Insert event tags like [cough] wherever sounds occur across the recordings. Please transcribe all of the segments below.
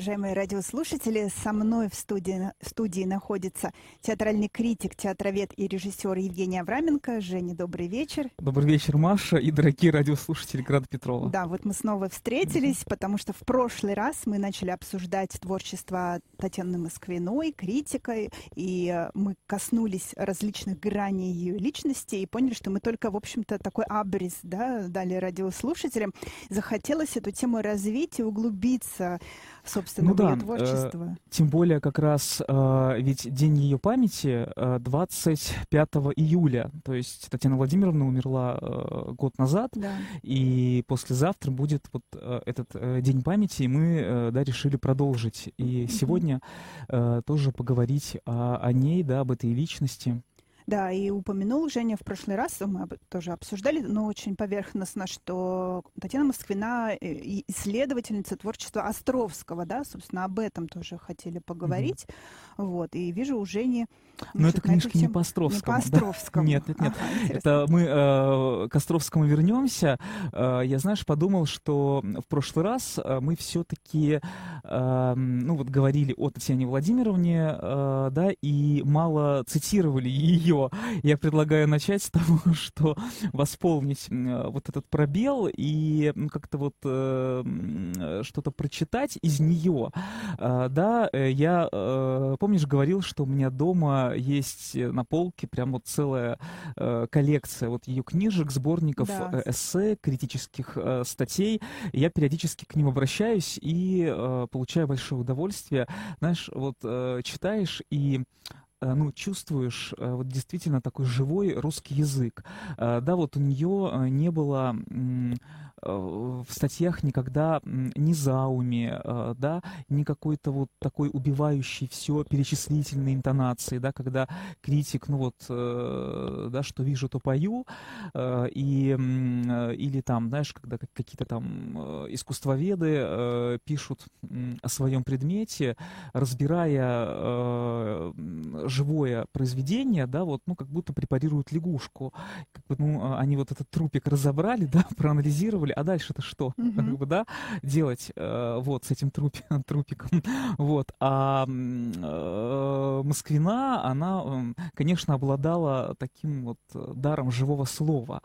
уважаемые радиослушатели. Со мной в студии, в студии находится театральный критик, театровед и режиссер Евгений Авраменко. Женя, добрый вечер. Добрый вечер, Маша и дорогие радиослушатели Града Петрова. Да, вот мы снова встретились, потому что в прошлый раз мы начали обсуждать творчество Татьяны Москвиной, критикой, и мы коснулись различных граней ее личности и поняли, что мы только, в общем-то, такой абрис да, дали радиослушателям. Захотелось эту тему развить и углубиться собственно, ну, да, ее творчество. Э, тем более как раз э, ведь день ее памяти э, 25 июля, то есть Татьяна Владимировна умерла э, год назад, да. и послезавтра будет вот э, этот э, день памяти, и мы э, да, решили продолжить. И mm-hmm. сегодня э, тоже поговорить о, о ней, да, об этой личности. Да, и упомянул Женя в прошлый раз, мы тоже обсуждали, но очень поверхностно, что Татьяна Москвина э, исследовательница творчества Островского, да, собственно, об этом тоже хотели поговорить. Mm-hmm. Вот, и вижу у Жени... Но это книжки не по Островскому. Не по Островскому. Да? Нет, нет, нет. Ага, это мы э, к Островскому вернемся. Э, я, знаешь, подумал, что в прошлый раз э, мы все-таки, э, ну вот, говорили о Татьяне Владимировне, э, да, и мало цитировали ее я предлагаю начать с того, [laughs] что восполнить вот этот пробел и как-то вот э, что-то прочитать из нее. А, да, э, я, э, помнишь, говорил, что у меня дома есть на полке прям вот целая э, коллекция вот ее книжек, сборников да. эссе, критических статей. Я периодически к ним обращаюсь и получаю большое удовольствие. Знаешь, вот читаешь и Э, ну, чувствуешь э, вот действительно такой живой русский язык. Э, да, вот у нее не было в статьях никогда ни зауми, да, ни какой-то вот такой убивающий все перечислительной интонации, да, когда критик, ну вот, да, что вижу, то пою, и, или там, знаешь, когда какие-то там искусствоведы пишут о своем предмете, разбирая живое произведение, да, вот, ну, как будто препарируют лягушку. Как бы, ну, а, они вот этот трупик разобрали, [laughs] да, проанализировали, а дальше-то что? Mm-hmm. [laughs] Как бы, да, делать э, вот с этим трупи, [laughs] трупиком. Вот. А э, Москвина, она, э, конечно, обладала таким вот даром живого слова.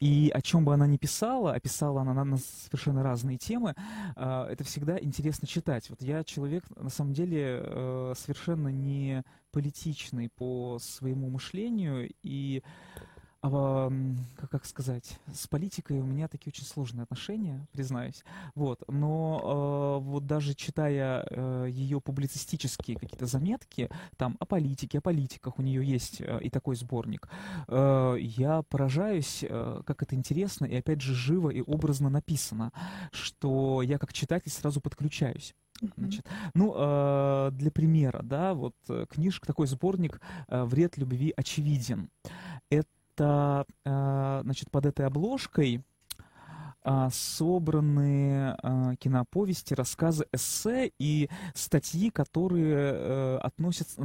И о чем бы она ни писала, а писала она на, на совершенно разные темы, э, это всегда интересно читать. Вот я человек, на самом деле, э, совершенно не политичный по своему мышлению и а, как, как сказать, с политикой у меня такие очень сложные отношения, признаюсь. Вот. Но э, вот даже читая э, ее публицистические какие-то заметки, там о политике, о политиках, у нее есть э, и такой сборник, э, я поражаюсь, э, как это интересно и опять же живо и образно написано, что я как читатель сразу подключаюсь. Значит, ну, э, для примера, да, вот э, книжка, такой сборник э, «Вред любви очевиден». Это, э, значит, под этой обложкой а, собраны а, киноповести, рассказы, эссе и статьи, которые э, относятся,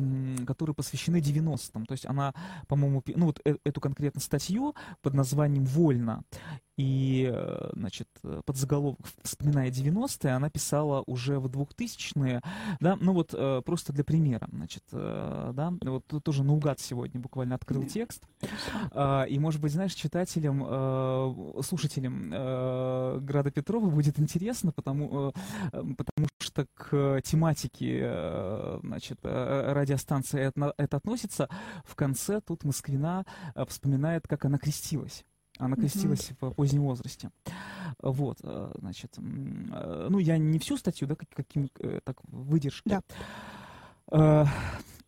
которые посвящены 90-м. То есть она, по-моему, ну вот э, эту конкретно статью под названием «Вольно» И, э, значит, под заголовок «Вспоминая 90-е» она писала уже в 2000-е, да, ну вот просто для примера, значит, да, вот тоже наугад сегодня буквально открыл текст, а, и, может быть, знаешь, читателям, слушателям э, Града Петрова будет интересно, потому, э, потому что к тематике э, значит, э, радиостанции это, это относится. В конце тут Москвина э, вспоминает, как она крестилась. Она крестилась mm-hmm. в позднем возрасте. Вот, э, значит, ну, я не всю статью, да, каким, так, выдержки. Да.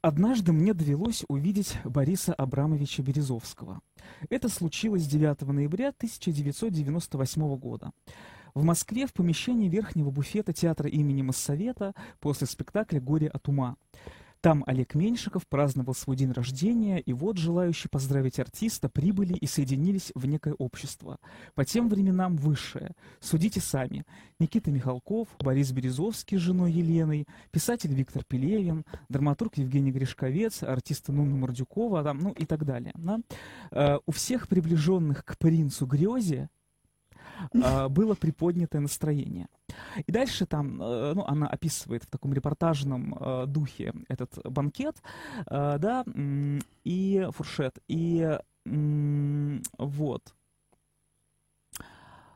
Однажды мне довелось увидеть Бориса Абрамовича Березовского. Это случилось 9 ноября 1998 года. В Москве в помещении верхнего буфета театра имени Моссовета после спектакля «Горе от ума». Там Олег Меньшиков праздновал свой день рождения, и вот желающие поздравить артиста прибыли и соединились в некое общество. По тем временам высшее. Судите сами. Никита Михалков, Борис Березовский с женой Еленой, писатель Виктор Пелевин, драматург Евгений Гришковец, артисты Нуна Мордюкова, там, ну и так далее. Да? Uh, у всех приближенных к принцу Грезе э, было приподнятое настроение. И дальше там, э, ну, она описывает в таком репортажном э, духе этот банкет, э, да, и фуршет, и вот.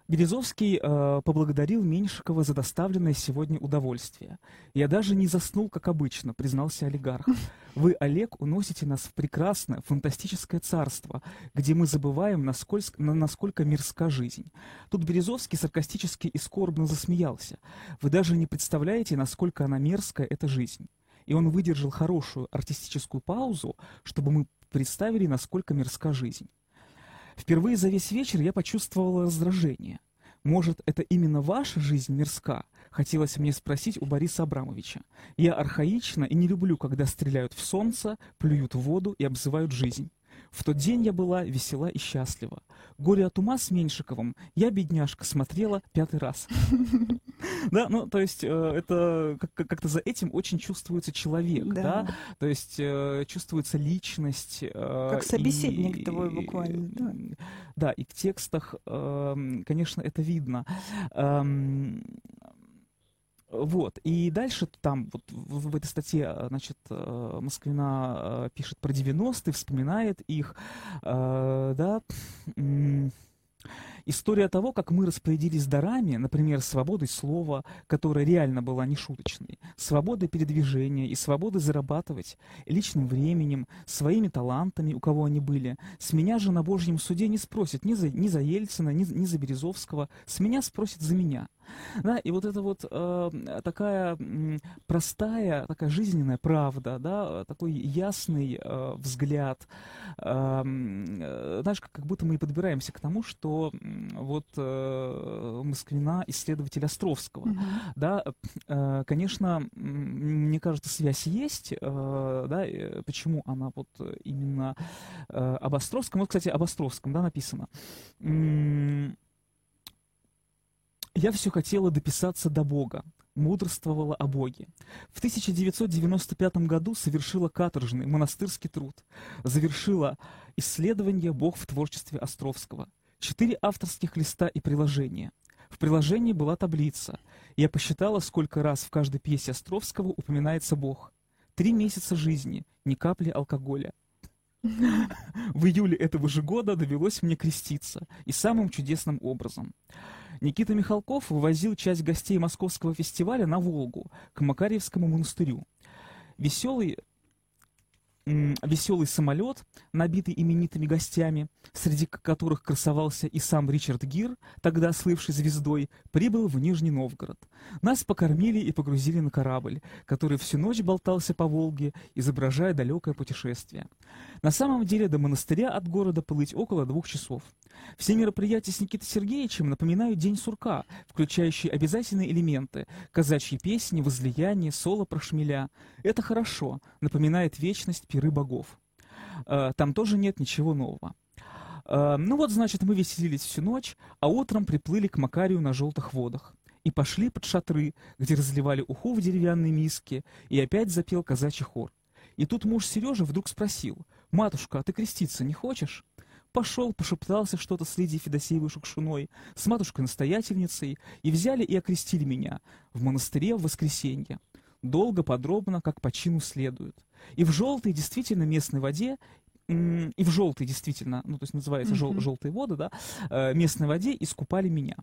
Березовский э, поблагодарил Меньшикова за доставленное сегодня удовольствие. «Я даже не заснул, как обычно», — признался олигарх. [laughs] «Вы, Олег, уносите нас в прекрасное, фантастическое царство, где мы забываем, насколько, насколько мирска жизнь». Тут Березовский саркастически и скорбно засмеялся. «Вы даже не представляете, насколько она мерзкая, эта жизнь». И он выдержал хорошую артистическую паузу, чтобы мы представили, насколько мирска жизнь. Впервые за весь вечер я почувствовала раздражение. Может, это именно ваша жизнь мирска? Хотелось мне спросить у Бориса Абрамовича. Я архаична и не люблю, когда стреляют в солнце, плюют в воду и обзывают жизнь. В тот день я была весела и счастлива. Горе от ума с Меньшиковым я, бедняжка, смотрела пятый раз. [laughs] Да, ну, то есть э, это как-то за этим очень чувствуется человек, да, то есть э, чувствуется личность. Э, как собеседник твой буквально, да. И в текстах, эм, конечно, это видно. Эм, вот. И дальше там, вот в, в этой статье, значит, Москвина пишет про 90-е, вспоминает их, да, История того, как мы распорядились дарами, например, свободой слова, которая реально была нешуточной, свободой передвижения и свободой зарабатывать, личным временем, своими талантами, у кого они были, с меня же на Божьем суде не спросят ни за, ни за Ельцина, ни, ни за Березовского, с меня спросят за меня. [laughs] Да, и вот это вот э, такая простая, такая жизненная правда, да, такой ясный э, взгляд, э, знаешь, как, как будто мы и подбираемся к тому, что вот э, Москвина исследователь Островского, mm-hmm. да, э, конечно, мне кажется, связь есть, э, да, почему она вот именно э, об Островском, вот, кстати, об Островском, да, написано. Я все хотела дописаться до Бога, мудрствовала о Боге. В 1995 году совершила каторжный монастырский труд, завершила исследование «Бог в творчестве Островского». Четыре авторских листа и приложения. В приложении была таблица. Я посчитала, сколько раз в каждой пьесе Островского упоминается Бог. Три месяца жизни, ни капли алкоголя. [laughs] В июле этого же года довелось мне креститься, и самым чудесным образом – Никита Михалков вывозил часть гостей московского фестиваля на Волгу, к Макарьевскому монастырю. Веселый веселый самолет, набитый именитыми гостями, среди которых красовался и сам Ричард Гир, тогда слывший звездой, прибыл в Нижний Новгород. Нас покормили и погрузили на корабль, который всю ночь болтался по Волге, изображая далекое путешествие. На самом деле до монастыря от города плыть около двух часов. Все мероприятия с Никитой Сергеевичем напоминают День сурка, включающий обязательные элементы – казачьи песни, возлияние, соло про шмеля. Это хорошо, напоминает вечность пиры богов. Э, там тоже нет ничего нового. Э, ну вот, значит, мы веселились всю ночь, а утром приплыли к Макарию на желтых водах и пошли под шатры, где разливали уху в деревянной миске, и опять запел казачий хор. И тут муж Сережа вдруг спросил, «Матушка, а ты креститься не хочешь?» Пошел, пошептался что-то с Лидией Федосеевой Шукшуной, с матушкой-настоятельницей, и взяли и окрестили меня в монастыре в воскресенье. Долго, подробно, как по чину следует. И в желтой, действительно, местной воде и в желтой действительно, ну, то есть называется mm-hmm. желтые воды, да, э, местной воде искупали меня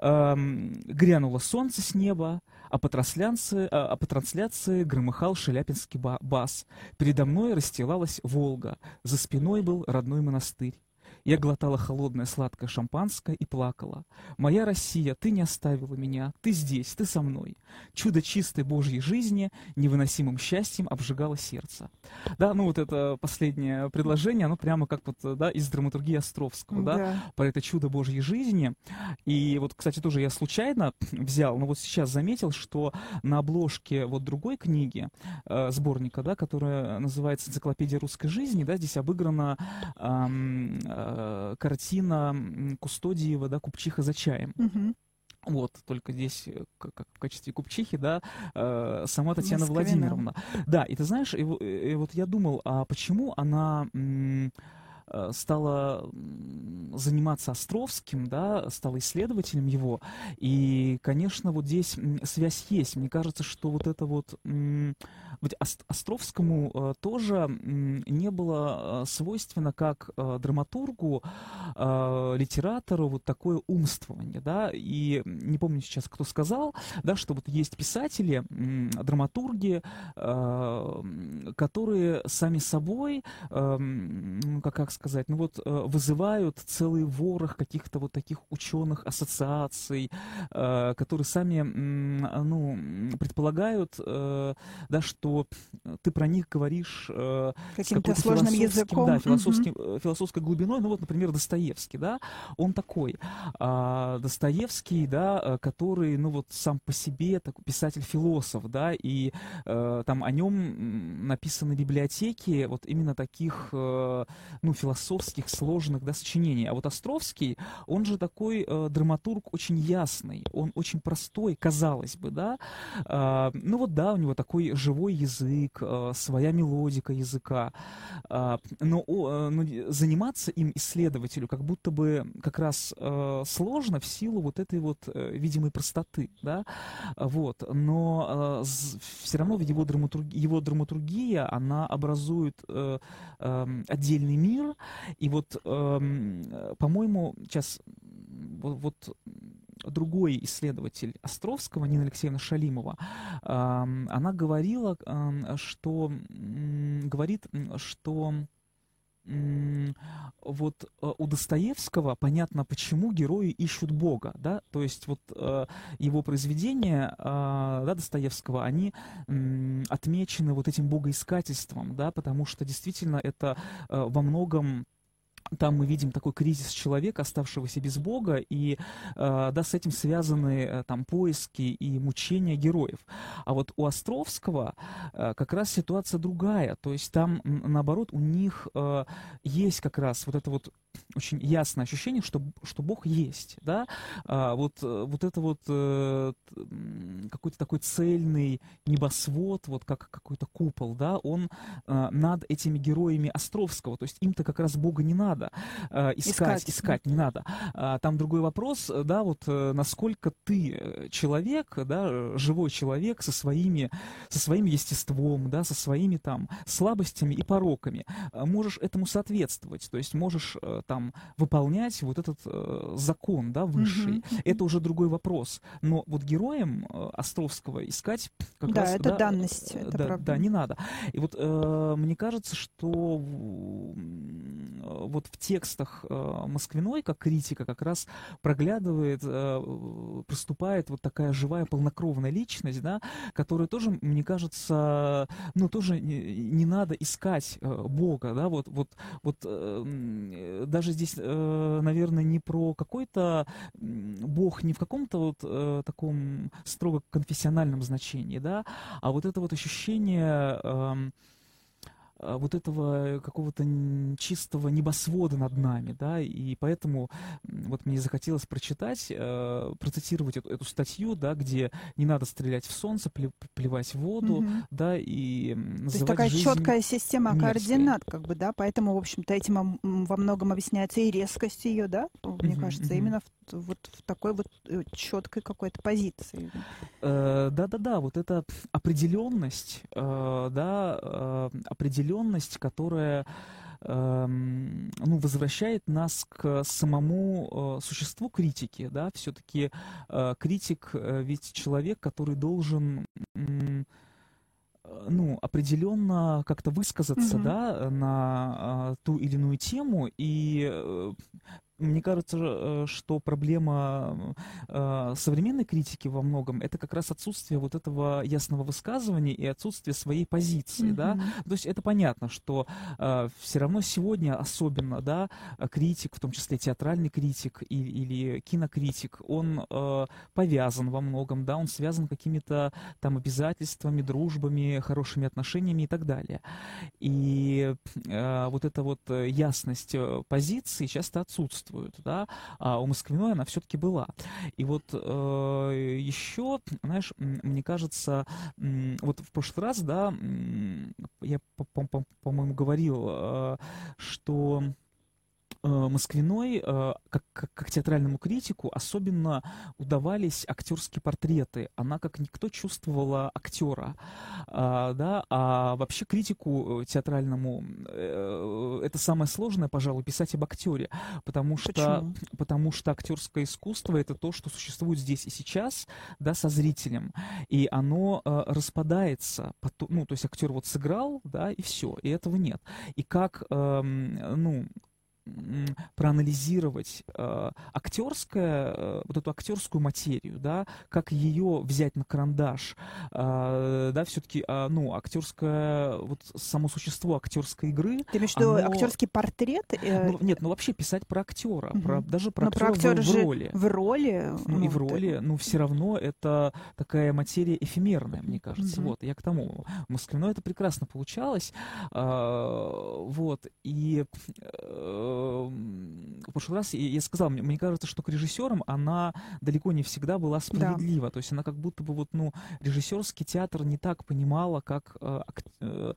грянуло солнце с неба, а по трансляции, а, а по трансляции громыхал шеляпинский бас. Передо мной расстилалась Волга, за спиной был родной монастырь. Я глотала холодное сладкое шампанское и плакала. «Моя Россия, ты не оставила меня, ты здесь, ты со мной». Чудо чистой Божьей жизни невыносимым счастьем обжигало сердце. Да, ну вот это последнее предложение, оно прямо как вот, да, из драматургии Островского, да, да про это чудо Божьей жизни. И вот, кстати, тоже я случайно [clears throat] взял, но вот сейчас заметил, что на обложке вот другой книги, э, сборника, да, которая называется «Энциклопедия русской жизни», да, здесь обыграна э, э, картина Кустодиева, да, «Купчиха за чаем». Угу. Вот, только здесь э, как, в качестве купчихи, да, э, сама Татьяна Москвина. Владимировна. Да, и ты знаешь, и, и вот я думал, а почему она... М- стала заниматься Островским, да, стала исследователем его, и, конечно, вот здесь связь есть. Мне кажется, что вот это вот... Ведь Островскому э, тоже не было свойственно как драматургу, литератору вот такое умствование, да, и не помню сейчас, кто сказал, да, что вот есть писатели, драматурги, которые сами собой, э, как, как сказать, ну вот э, вызывают целый ворох каких-то вот таких ученых ассоциаций, э, которые сами, ну, предполагают, э, да, что ты про них говоришь э, каким-то сложным языком, да, философским, mm-hmm. философской глубиной, ну вот, например, Достоевский, да, он такой, а, Достоевский, да, э, который, ну вот сам по себе такой писатель-философ, да, и э, там о нем написаны библиотеки вот именно таких, э, ну, философских, сложных, да, сочинений. А вот Островский, он же такой э, драматург очень ясный, он очень простой, казалось бы, да. Э, ну вот да, у него такой живой язык, э, своя мелодика языка. Э, но, э, но заниматься им исследователю как будто бы как раз э, сложно в силу вот этой вот э, видимой простоты, да. Вот. Но э, все равно его драматургии, его драматургия, она образует э, э, отдельный мир. И вот, э, по-моему, сейчас вот, вот другой исследователь Островского, Нина Алексеевна Шалимова, э, она говорила, э, что э, говорит, что вот э, у Достоевского понятно, почему герои ищут Бога, да, то есть вот э, его произведения, э, да, Достоевского, они отмечены вот этим богоискательством, да, потому что действительно это во многом там мы видим такой кризис человека, оставшегося без Бога, и э, да, с этим связаны э, там поиски и мучения героев. А вот у Островского э, как раз ситуация другая, то есть там наоборот у них есть как раз вот это вот очень ясное ощущение, что, что Бог есть, да, а, вот, э, вот это вот э, какой-то такой цельный небосвод, вот как какой-то купол, да, он э, над этими героями Островского, то есть им-то как раз Бога не надо э, искать, искать, искать не надо. А, там другой вопрос, да, вот э, насколько ты э, человек, да, живой человек со своими, со своим естеством, да, со своими там слабостями и пороками, можешь этому соответствовать, то есть можешь там выполнять вот этот э, закон, да, высший. Mm-hmm. Это уже другой вопрос. Но вот героям э, Островского искать как да, раз... Это да, данность, это да, правда. да, не надо. И вот э, мне кажется, что вот в текстах э, Москвиной, как критика, как раз проглядывает, э, проступает вот такая живая, полнокровная личность, да, которая тоже, мне кажется, ну, тоже не, не надо искать э, Бога, да, вот, вот, вот э, даже здесь, э, наверное, не про какой-то Бог, не в каком-то вот э, таком строго конфессиональном значении, да, а вот это вот ощущение эм, вот этого какого-то чистого небосвода над нами, да, и поэтому вот мне захотелось прочитать, э, процитировать эту, эту статью, да, где не надо стрелять в солнце, плевать в воду, угу. да, и То есть такая жизнь четкая система мерзкой. координат, как бы, да, поэтому, в общем-то, этим во многом объясняется и резкость ее, да, мне угу, кажется, угу. именно в, вот в такой вот э, четкой какой-то позиции. Э, да-да-да, вот эта определенность, э, да, э, определенность определенность, которая эм, ну, возвращает нас к самому э, существу критики, да, все-таки э, критик э, ведь человек, который должен ну, определенно как-то высказаться, mm-hmm. да, на ту или иную тему, и мне кажется, э, что проблема э, современной критики во многом это как раз отсутствие вот этого ясного высказывания и отсутствие своей позиции, mm-hmm. да. То есть это понятно, что э, все равно сегодня особенно, да, критик, в том числе театральный критик и, или кинокритик, он повязан во многом, да, он связан какими-то там обязательствами, дружбами, хорошими отношениями и так далее. И вот эта вот ясность позиции часто отсутствует отсутствуют, да, а у Москвиной она все-таки была. И вот э, еще, знаешь, мне кажется, вот в прошлый раз, да, я, по-моему, говорил, э, что Москвиной, как, как, как театральному критику, особенно удавались актерские портреты. Она как никто чувствовала актера. Да? А вообще критику театральному это самое сложное, пожалуй, писать об актере. Потому что, Почему? потому что актерское искусство это то, что существует здесь и сейчас, да, со зрителем. И оно э, распадается. Ну, то есть актер вот сыграл, да, и все, и этого нет. И как, э, ну, проанализировать э, актерское, э, вот эту актерскую материю, да, как ее взять на карандаш, э, да, все-таки, э, ну, актерское, вот само существо актерской игры. Ты имеешь в виду актерский портрет? Э... Ну, нет, ну вообще писать про актера, угу. про, даже про Но актера, про актера в, в роли. В роли. Ну, ну и в роли, ты... ну все равно это такая материя эфемерная, мне кажется. Угу. Вот, я к тому. Москвино это прекрасно получалось, э, вот, и э, в прошлый раз я сказал, мне, мне кажется, что к режиссерам она далеко не всегда была справедлива. Да. То есть она как будто бы вот, ну, режиссерский театр не так понимала, как э, ак, э,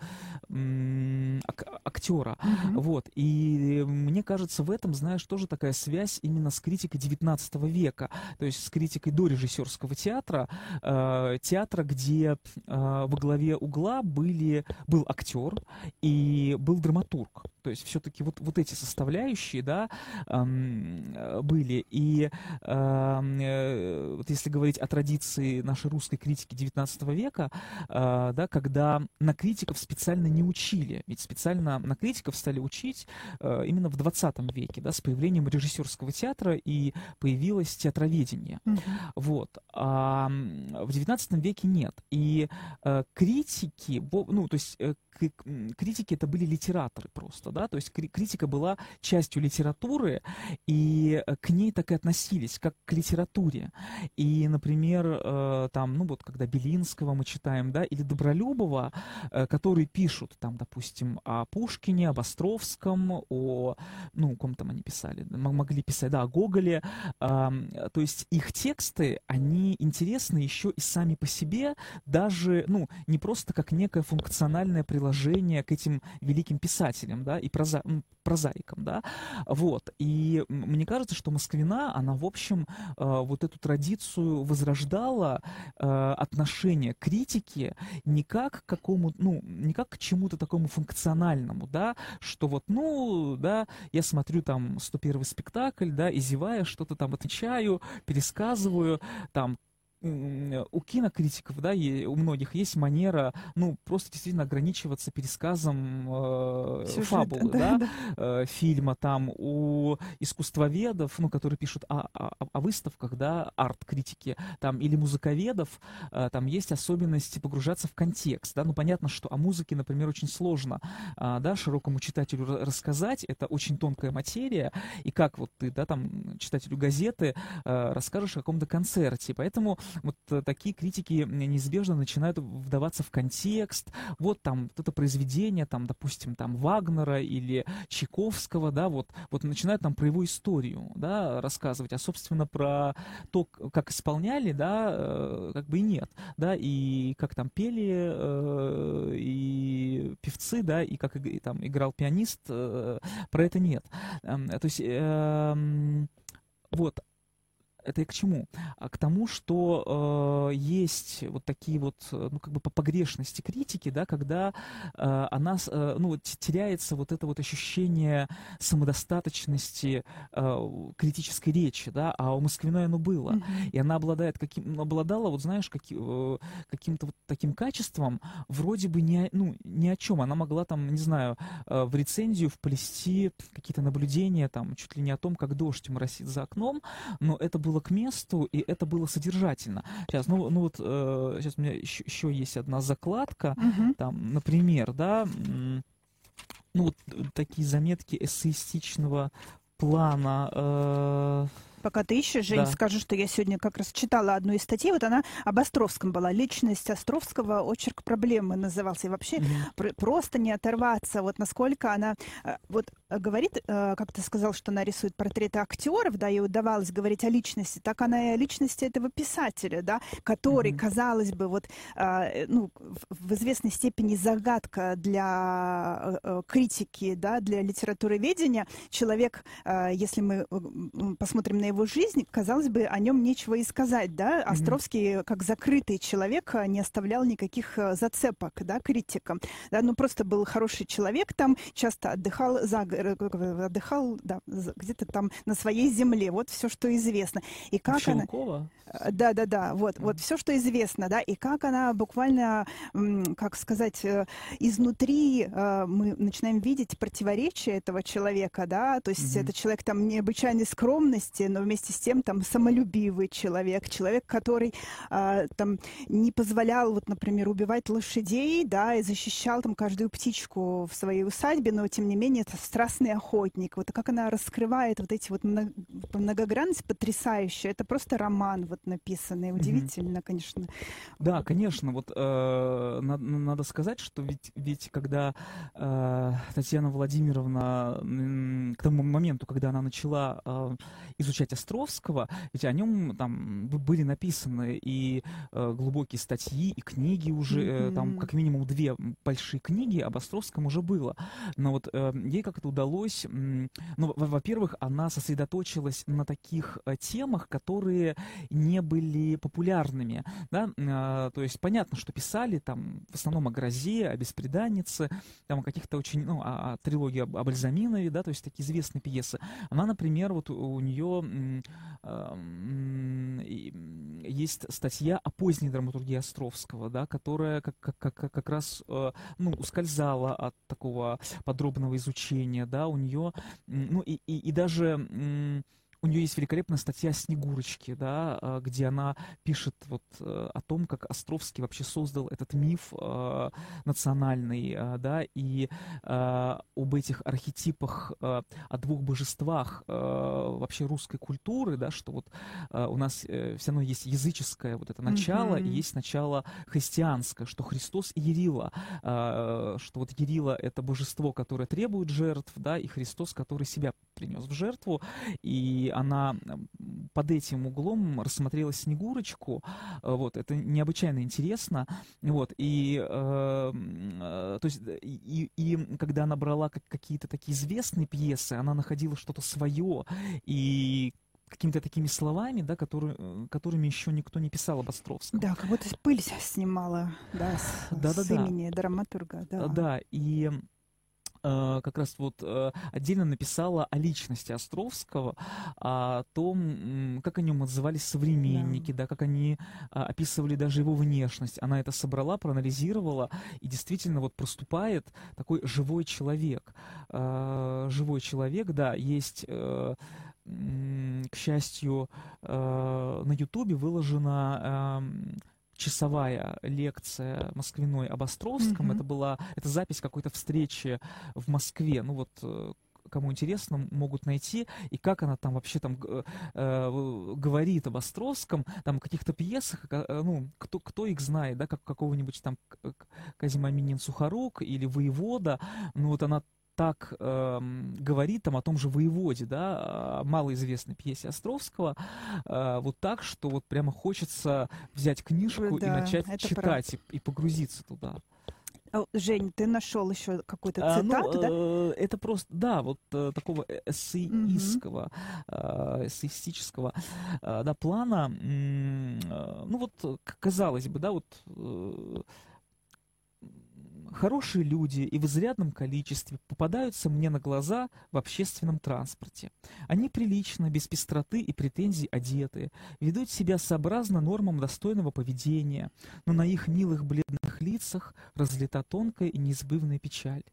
ак, актера. Угу. Вот. И мне кажется, в этом, знаешь, тоже такая связь именно с критикой 19 века. То есть с критикой до режиссерского театра. Э, театра, где э, во главе угла были, был актер и был драматург. То есть все-таки вот, вот эти составляющие, да, э, были. И э, вот если говорить о традиции нашей русской критики XIX века, э, да, когда на критиков специально не учили, ведь специально на критиков стали учить э, именно в XX веке, да, с появлением режиссерского театра и появилось театроведение. Mm-hmm. Вот. А в XIX веке нет. И критики, ну, то есть критики это были литераторы просто, да, то есть критика была частью литературы, и э, к ней так и относились, как к литературе. И, например, э, там, ну вот, когда Белинского мы читаем, да, или Добролюбова, э, которые пишут, там, допустим, о Пушкине, об Островском, о, ну, ком там они писали, могли писать, да, о Гоголе, то есть их тексты, они интересны еще и сами по себе, даже, ну, не просто как некое функциональное приложение к этим великим писателям, да, и проза, прозаикам, да, вот. И мне кажется, что Москвина, она, в общем, э, вот эту традицию возрождала э, отношение к критике не как к какому, ну, не как к чему-то такому функциональному, да, что вот, ну, да, я смотрю там 101 спектакль, да, и зевая что-то там отвечаю, пересказываю, там, у кинокритиков, да, и у многих есть манера, ну, просто действительно ограничиваться пересказом э, Сюжет, фабулы, [laughs] да, да, да. Э, фильма, там, у искусствоведов, ну, которые пишут о, о, о выставках, да, арт-критики, там, или музыковедов, э, там есть особенности погружаться в контекст, да, ну, понятно, что о музыке, например, очень сложно, э, да, широкому читателю рассказать, это очень тонкая материя, и как вот ты, да, там, читателю газеты э, расскажешь о каком-то концерте, поэтому вот э, такие критики неизбежно начинают вдаваться в контекст. Вот там вот это произведение, там, допустим, там Вагнера или Чайковского, да, вот, вот начинают там про его историю, да, рассказывать, а, собственно, про то, как исполняли, да, э, как бы и нет, да, и как там пели, э, и певцы, да, и как и, там играл пианист, про это нет. Эм, то есть, эм, вот, это и к чему? А к тому, что э, есть вот такие вот, ну, как бы по погрешности критики, да, когда э, она, э, ну, теряется вот это вот ощущение самодостаточности э, критической речи, да, а у Москвиной оно было. Mm-hmm. И она обладает каким, обладала, вот знаешь, каки, э, каким-то вот таким качеством, вроде бы не, ну, ни о чем. Она могла там, не знаю, э, в рецензию вплести какие-то наблюдения, там, чуть ли не о том, как дождь моросит за окном, но это было было к месту, и это было содержательно. Сейчас, ну, ну вот, э, сейчас у меня еще, еще есть одна закладка, угу. там, например, да, ну вот такие заметки эссеистичного плана. Э, Пока ты ищешь, Жень, да. скажу, что я сегодня как раз читала одну из статей, вот она об Островском была. Личность Островского, очерк проблемы назывался. И вообще mm-hmm. пр- просто не оторваться, вот насколько она... Э, вот говорит, э, как ты сказал, что она рисует портреты актеров, да, ей удавалось говорить о личности, так она и о личности этого писателя, да, который, mm-hmm. казалось бы, вот, э, ну, в известной степени загадка для критики, да, для литературоведения. Человек, если мы посмотрим на его жизнь, казалось бы, о нем нечего и сказать, да. Mm-hmm. Островский, как закрытый человек, не оставлял никаких зацепок, да, критикам, да, ну, просто был хороший человек там, часто отдыхал за отдыхал да, где-то там на своей земле. Вот все, что известно. И как она... Э, да, да, да. Вот, вот все, что известно, да, и как она буквально, как сказать, э, изнутри э, мы начинаем видеть противоречие этого человека, да, то есть mm-hmm. это человек там необычайной скромности, но вместе с тем там самолюбивый человек, человек, который там не позволял, вот, например, убивать лошадей, да, и защищал там каждую птичку в своей усадьбе, но тем не менее это страстный охотник. Вот как она раскрывает вот эти вот многогранность потрясающая. Это просто роман вот написанный. Удивительно, mm-hmm. конечно. Да, конечно. Вот э, надо, надо сказать, что ведь, ведь когда э, Татьяна Владимировна э, к тому моменту, когда она начала э, изучать Островского, ведь о нем там были написаны и э, глубокие статьи, и книги уже, mm-hmm. э, там как минимум две большие книги об Островском уже было. Но вот э, ей как-то удалось, ну, во-первых, она сосредоточилась на таких э, темах, которые не были популярными, да, э, то есть понятно, что писали там в основном о грозе, о беспреданнице, там о каких-то очень, ну, о, о трилогии об, об Альзаминове, да, то есть такие известные пьесы. Она, например, вот у нее э, есть статья о поздней драматургии Островского, да, которая как, как, как, как раз, э, ну, ускользала от такого подробного изучения, да, у нее, ну и, и, и даже у нее есть великолепная статья о Снегурочке, да, а, где она пишет вот э, о том, как Островский вообще создал этот миф э, национальный, э, да, и э, об этих архетипах, э, о двух божествах э, вообще русской культуры, да, что вот э, у нас э, все равно есть языческое вот это начало, mm-hmm. и есть начало христианское, что Христос и Ярила, э, что вот Ярила это божество, которое требует жертв, да, и Христос, который себя принес в жертву, и она под этим углом рассмотрела Снегурочку, э, вот, это необычайно интересно, вот, и, э, э, то есть, и, и когда она брала какие-то такие известные пьесы, она находила что-то свое, и какими-то такими словами, да, которые, э, которыми еще никто не писал об Островском. Да, как будто пыль снимала, да, с, да, с да. имени драматурга. Да, да и Э, как раз вот э, отдельно написала о личности Островского, о том, как о нем отзывались современники, да, да как они а, описывали даже его внешность. Она это собрала, проанализировала, и действительно вот проступает такой живой человек. Э, живой человек, да, есть к счастью, на Ютубе выложена эм, часовая лекция Москвиной об Островском. Mm-hmm. Это была это запись какой-то встречи в Москве. Ну вот э, кому интересно, могут найти, и как она там вообще там э, э говорит об Островском, там каких-то пьесах, э, ну, кто, кто их знает, да, как какого-нибудь там Казимаминин Сухорук или Воевода, ну вот она так э, говорит там о том же воеводе, да, малоизвестной пьесе Островского, э, вот так, что вот прямо хочется взять книжку да, и начать читать и, и погрузиться туда. Жень, ты нашел еще какую-то цитату, а, ну, да? Э, это просто, да, вот э, такого эссеистского, э, эссеистического э, да, плана. Э, ну вот, казалось бы, да, вот э, Хорошие люди и в изрядном количестве попадаются мне на глаза в общественном транспорте. Они прилично, без пестроты и претензий одеты, ведут себя сообразно нормам достойного поведения, но на их милых бледных лицах разлита тонкая и неизбывная печаль.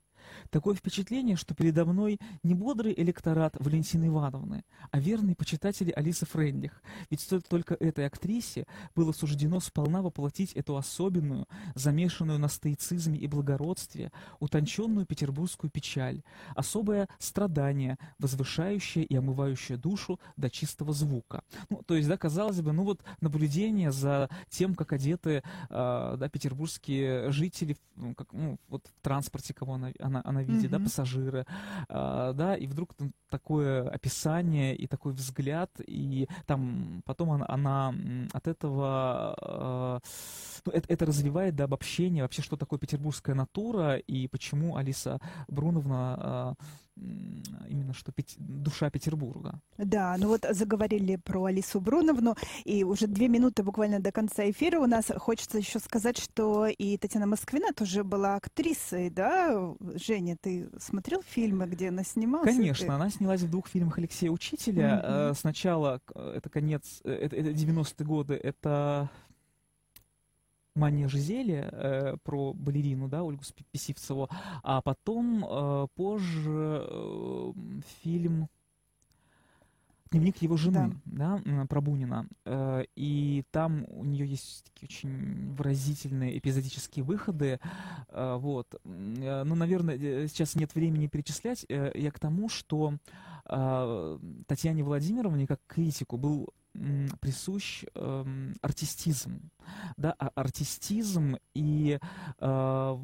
Такое впечатление, что передо мной не бодрый электорат Валентины Ивановны, а верные почитатели Алисы Фрейндлих. Ведь только этой актрисе было суждено сполна воплотить эту особенную, замешанную на стоицизме и благородстве, утонченную петербургскую печаль, особое страдание, возвышающее и омывающее душу до чистого звука. Ну, то есть, да, казалось бы, ну вот наблюдение за тем, как одеты э, да, петербургские жители, ну, как, ну, вот в транспорте, кого она, она она, она видит, mm-hmm. да, пассажиры, э, да, и вдруг там такое описание и такой взгляд, и там потом она, она от этого, э, ну, это, это развивает до обобщения вообще, что такое петербургская натура и почему Алиса Бруновна э, именно что Пет... душа Петербурга. Да, ну вот заговорили про Алису Бруновну, и уже две минуты буквально до конца эфира у нас хочется еще сказать, что и Татьяна Москвина тоже была актрисой, да? Женя, ты смотрел фильмы, где она снималась? Конечно, ты... она снялась в двух фильмах Алексея Учителя. Mm-hmm. Сначала, это конец, э, это, это 90-е годы, это «Мания Жизели» э, про балерину, да, Ольгу Писивцеву, а потом э, позже э, фильм дневник его жены, да, да про Бунина. Э, и там у нее есть такие очень выразительные эпизодические выходы. Э, вот. Э, ну, наверное, сейчас нет времени перечислять. Я к тому, что Татьяне Владимировне, как критику, был присущ э, артистизм, да, а артистизм и, э,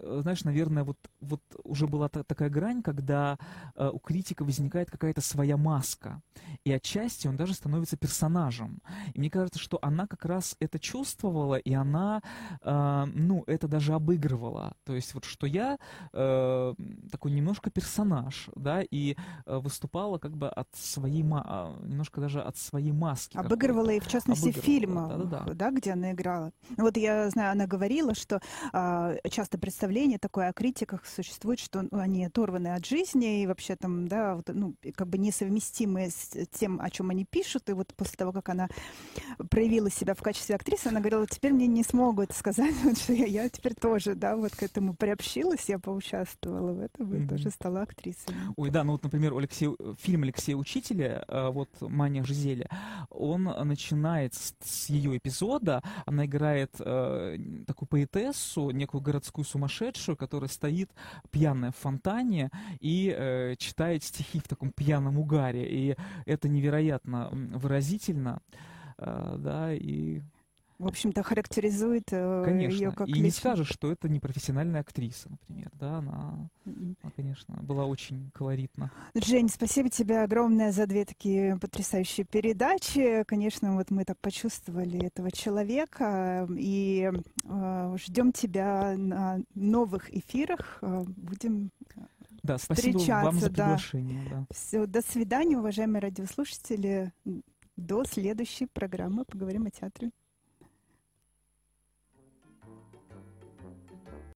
знаешь, наверное, вот, вот уже была та, такая грань, когда э, у критика возникает какая-то своя маска, и отчасти он даже становится персонажем. И мне кажется, что она как раз это чувствовала, и она, э, ну, это даже обыгрывала. То есть вот что я э, такой немножко персонаж, да, и э, выступала как бы от своей, а, немножко даже от своей маски. Обыгрывала и в частности фильма, да, да, да. да, где она играла. Ну вот я знаю, она говорила, что а, часто представление такое о критиках существует, что ну, они оторваны от жизни и вообще там, да, вот, ну, как бы несовместимые с тем, о чем они пишут. И вот после того, как она проявила себя в качестве актрисы, она говорила, теперь мне не смогут сказать, что я, я теперь тоже, да, вот к этому приобщилась, я поучаствовала в этом и mm-hmm. тоже стала актрисой. Ой, да, ну вот, например, Алексей, фильм Алексея Учителя, а, вот «Мания Жизели», он начинает с, с ее эпизода, она играет э, такую поэтессу, некую городскую сумасшедшую, которая стоит пьяная в фонтане и э, читает стихи в таком пьяном угаре. И это невероятно выразительно, э, да, и в общем-то, характеризует э, конечно. ее как И личность. не скажешь, что это не профессиональная актриса, например. Да, она, она, конечно, была очень колоритна. Жень, спасибо тебе огромное за две такие потрясающие передачи. Конечно, вот мы так почувствовали этого человека. И э, ждем тебя на новых эфирах. Э, будем да, спасибо вам за приглашение. Да. Да. Все, до свидания, уважаемые радиослушатели. До следующей программы «Поговорим о театре».